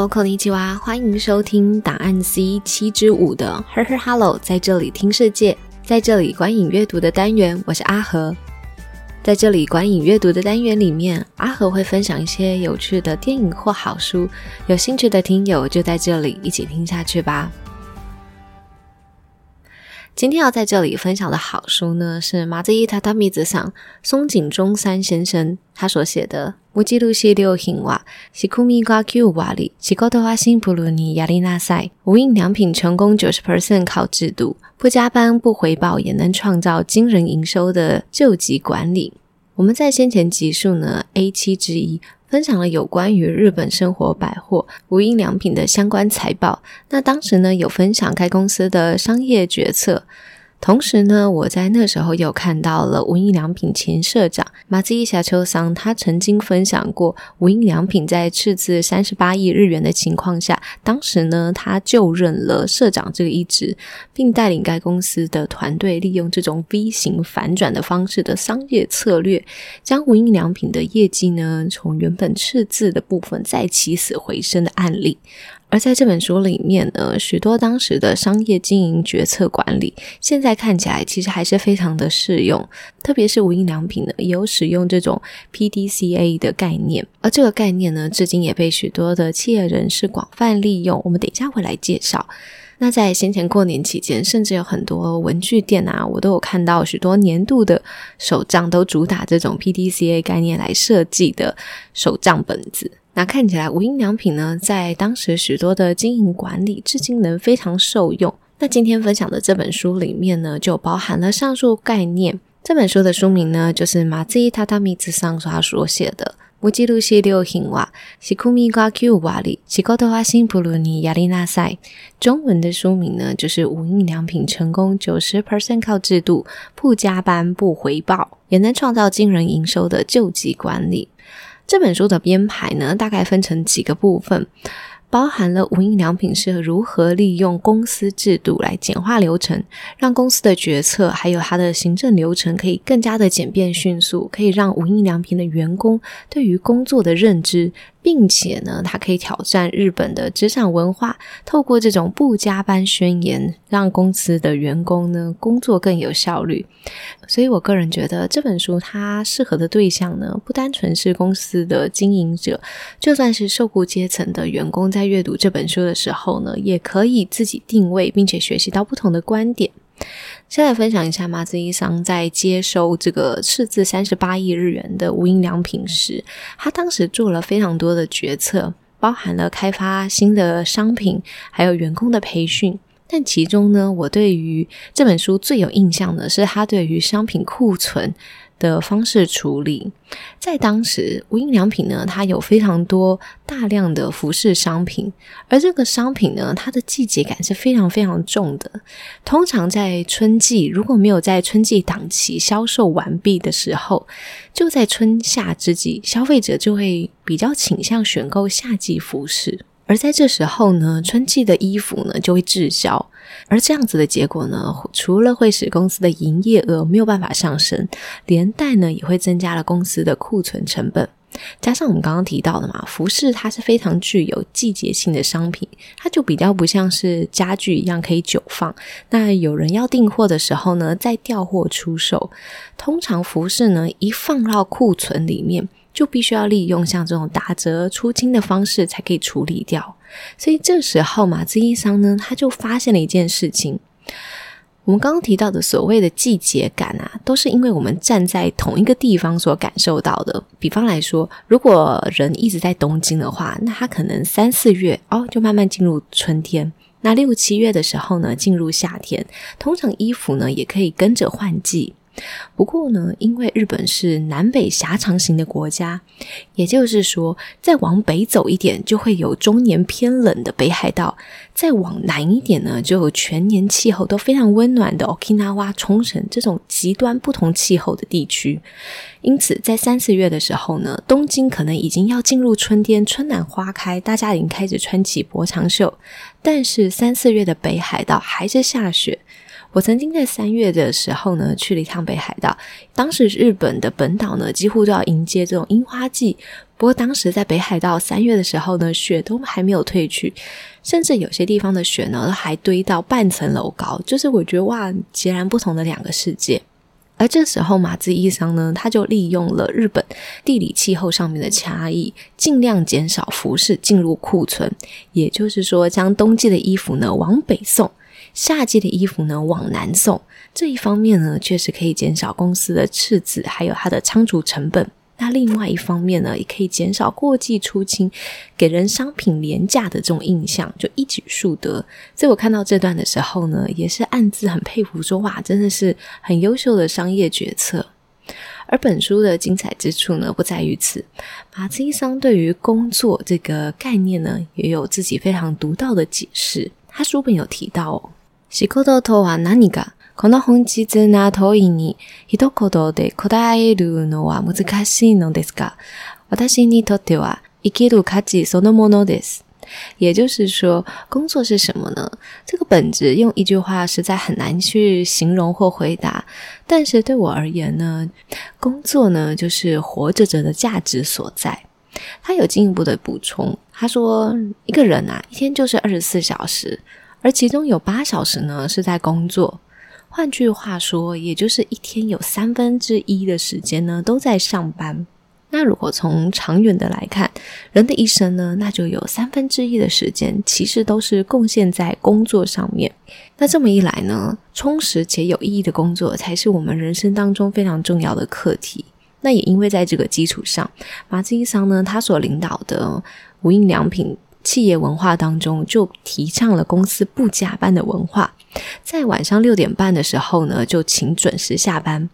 Hello，こんにちは，欢迎收听档案 C 七之五的 Her Her Hello，在这里听世界，在这里观影阅读的单元，我是阿和。在这里观影阅读的单元里面，阿和会分享一些有趣的电影或好书，有兴趣的听友就在这里一起听下去吧。今天要在这里分享的好书呢，是麻子伊塔达米子上松井中三先生他所写的《 无记录系六品瓦西库米瓜 Q 瓦里西高德华辛普鲁尼亚利纳赛无印良品成功九十 percent 靠制度，不加班不回报也能创造惊人营收的救急管理。我们在先前集数呢 A 七之一。分享了有关于日本生活百货无印良品的相关财报。那当时呢，有分享该公司的商业决策。同时呢，我在那时候又看到了无印良品前社长马自伊夏秋桑，他曾经分享过无印良品在赤字三十八亿日元的情况下，当时呢他就任了社长这个一职，并带领该公司的团队利用这种 V 型反转的方式的商业策略，将无印良品的业绩呢从原本赤字的部分再起死回生的案例。而在这本书里面呢，许多当时的商业经营决策管理，现在看起来其实还是非常的适用。特别是无印良品呢，也有使用这种 PDCA 的概念，而这个概念呢，至今也被许多的企业人士广泛利用。我们等一下会来介绍。那在先前过年期间，甚至有很多文具店啊，我都有看到许多年度的手账都主打这种 PDCA 概念来设计的手账本子。那看起来无印良品呢，在当时许多的经营管理，至今能非常受用。那今天分享的这本书里面呢，就包含了上述概念。这本书的书名呢，就是马自伊塔塔米兹桑所所写的《无记录系六品瓦西库米瓜 Q 瓦里西高德华辛普鲁尼亚利纳赛》。中文的书名呢，就是无印良品成功九十 percent 靠制度，不加班不回报，也能创造惊人营收的救济管理。这本书的编排呢，大概分成几个部分，包含了无印良品是如何利用公司制度来简化流程，让公司的决策还有它的行政流程可以更加的简便迅速，可以让无印良品的员工对于工作的认知。并且呢，它可以挑战日本的职场文化，透过这种不加班宣言，让公司的员工呢工作更有效率。所以我个人觉得这本书它适合的对象呢，不单纯是公司的经营者，就算是受雇阶层的员工，在阅读这本书的时候呢，也可以自己定位，并且学习到不同的观点。先来分享一下马自伊桑在接收这个斥资三十八亿日元的无印良品时，他当时做了非常多的决策，包含了开发新的商品，还有员工的培训。但其中呢，我对于这本书最有印象的是他对于商品库存。的方式处理，在当时无印良品呢，它有非常多大量的服饰商品，而这个商品呢，它的季节感是非常非常重的。通常在春季，如果没有在春季档期销售完毕的时候，就在春夏之际，消费者就会比较倾向选购夏季服饰。而在这时候呢，春季的衣服呢就会滞销，而这样子的结果呢，除了会使公司的营业额没有办法上升，连带呢也会增加了公司的库存成本。加上我们刚刚提到的嘛，服饰它是非常具有季节性的商品，它就比较不像是家具一样可以久放。那有人要订货的时候呢，再调货出售。通常服饰呢一放到库存里面。就必须要利用像这种打折出清的方式才可以处理掉，所以这时候马自伊桑呢，他就发现了一件事情。我们刚刚提到的所谓的季节感啊，都是因为我们站在同一个地方所感受到的。比方来说，如果人一直在东京的话，那他可能三四月哦就慢慢进入春天，那六七月的时候呢进入夏天，通常衣服呢也可以跟着换季。不过呢，因为日本是南北狭长型的国家，也就是说，再往北走一点就会有终年偏冷的北海道；再往南一点呢，就有全年气候都非常温暖的 Okinawa 冲绳这种极端不同气候的地区。因此，在三四月的时候呢，东京可能已经要进入春天，春暖花开，大家已经开始穿起薄长袖；但是三四月的北海道还是下雪。我曾经在三月的时候呢，去了一趟北海道。当时日本的本岛呢，几乎都要迎接这种樱花季。不过当时在北海道三月的时候呢，雪都还没有退去，甚至有些地方的雪呢还堆到半层楼高，就是我觉得哇，截然不同的两个世界。而这时候，马自伊桑呢，他就利用了日本地理气候上面的差异，尽量减少服饰进入库存。也就是说，将冬季的衣服呢往北送，夏季的衣服呢往南送。这一方面呢，确实可以减少公司的赤字，还有它的仓储成本。那另外一方面呢，也可以减少过季出清，给人商品廉价的这种印象，就一举数得。所以我看到这段的时候呢，也是暗自很佩服，说哇，真的是很优秀的商业决策。而本书的精彩之处呢，不在于此。马自伊桑对于工作这个概念呢，也有自己非常独到的解释。他书本有提到哦，仕事とは何か。この本質な問いに一言で答えるのは難しいのですが、私にとっては生きる価値そのものです。也就是说，工作是什么呢？这个本质用一句话实在很难去形容或回答。但是对我而言呢，工作呢就是活着者的价值所在。他有进一步的补充，他说：一个人啊，一天就是二十四小时， 而其中有八小时呢是在工作。换句话说，也就是一天有三分之一的时间呢都在上班。那如果从长远的来看，人的一生呢，那就有三分之一的时间其实都是贡献在工作上面。那这么一来呢，充实且有意义的工作才是我们人生当中非常重要的课题。那也因为在这个基础上，马自伊桑呢，他所领导的无印良品。企业文化当中就提倡了公司不加班的文化，在晚上六点半的时候呢，就请准时下班。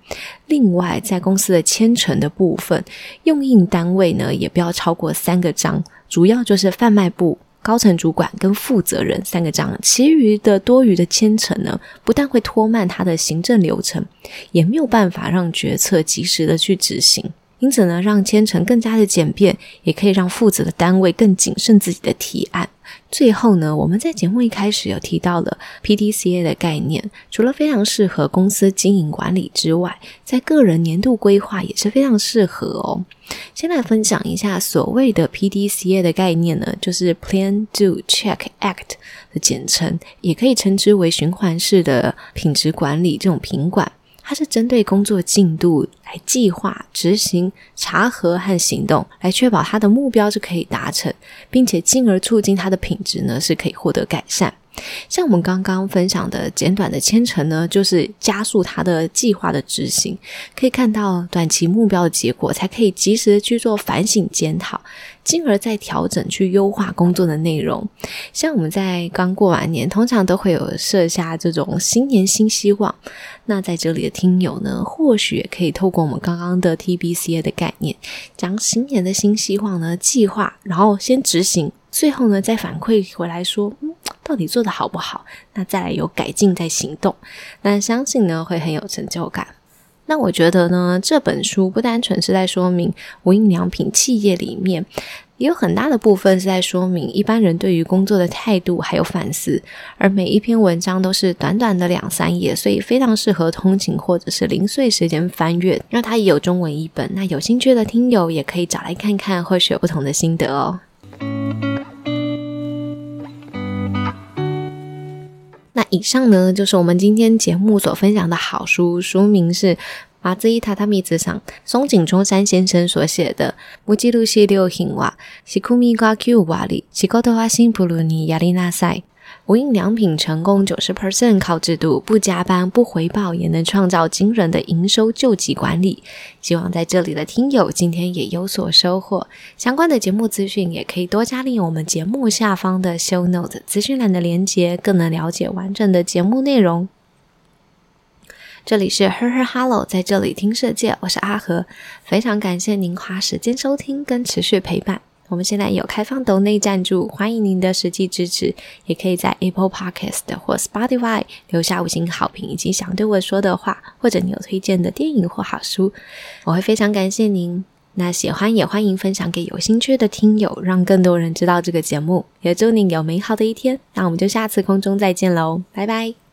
另外，在公司的签呈的部分，用印单位呢也不要超过三个章，主要就是贩卖部、高层主管跟负责人三个章，其余的多余的签呈呢，不但会拖慢他的行政流程，也没有办法让决策及时的去执行。因此呢，让签程更加的简便，也可以让负责的单位更谨慎自己的提案。最后呢，我们在节目一开始有提到了 PDCA 的概念，除了非常适合公司经营管理之外，在个人年度规划也是非常适合哦。先来分享一下所谓的 PDCA 的概念呢，就是 Plan、Do、Check、Act 的简称，也可以称之为循环式的品质管理这种品管。它是针对工作进度来计划、执行、查核和行动，来确保它的目标是可以达成，并且进而促进它的品质呢是可以获得改善。像我们刚刚分享的简短的千程呢，就是加速它的计划的执行，可以看到短期目标的结果，才可以及时的去做反省检讨，进而再调整去优化工作的内容。像我们在刚过完年，通常都会有设下这种新年新希望。那在这里的听友呢，或许也可以透过我们刚刚的 TBCA 的概念，将新年的新希望呢计划，然后先执行，最后呢再反馈回来说，到底做的好不好？那再来有改进再行动，那相信呢会很有成就感。那我觉得呢这本书不单纯是在说明无印良品企业里面，也有很大的部分是在说明一般人对于工作的态度还有反思。而每一篇文章都是短短的两三页，所以非常适合通勤或者是零碎时间翻阅。那它也有中文译本，那有兴趣的听友也可以找来看看，或许有不同的心得哦。那以上呢，就是我们今天节目所分享的好书，书名是麻子一榻榻米子上松井中山先生所写的《无记录系六行哇西库米瓜 Q 瓦里西高德华辛普鲁尼亚利纳塞》。无印良品成功九十 percent 靠制度，不加班不回报也能创造惊人的营收救急管理。希望在这里的听友今天也有所收获。相关的节目资讯也可以多加利用我们节目下方的 show note 资讯栏的连接，更能了解完整的节目内容。这里是 Her Her Hello，在这里听世界，我是阿和，非常感谢您花时间收听跟持续陪伴。我们现在有开放抖内赞助，欢迎您的实际支持，也可以在 Apple Podcast 或 Spotify 留下五星好评以及想对我说的话，或者你有推荐的电影或好书，我会非常感谢您。那喜欢也欢迎分享给有兴趣的听友，让更多人知道这个节目。也祝您有美好的一天。那我们就下次空中再见喽，拜拜。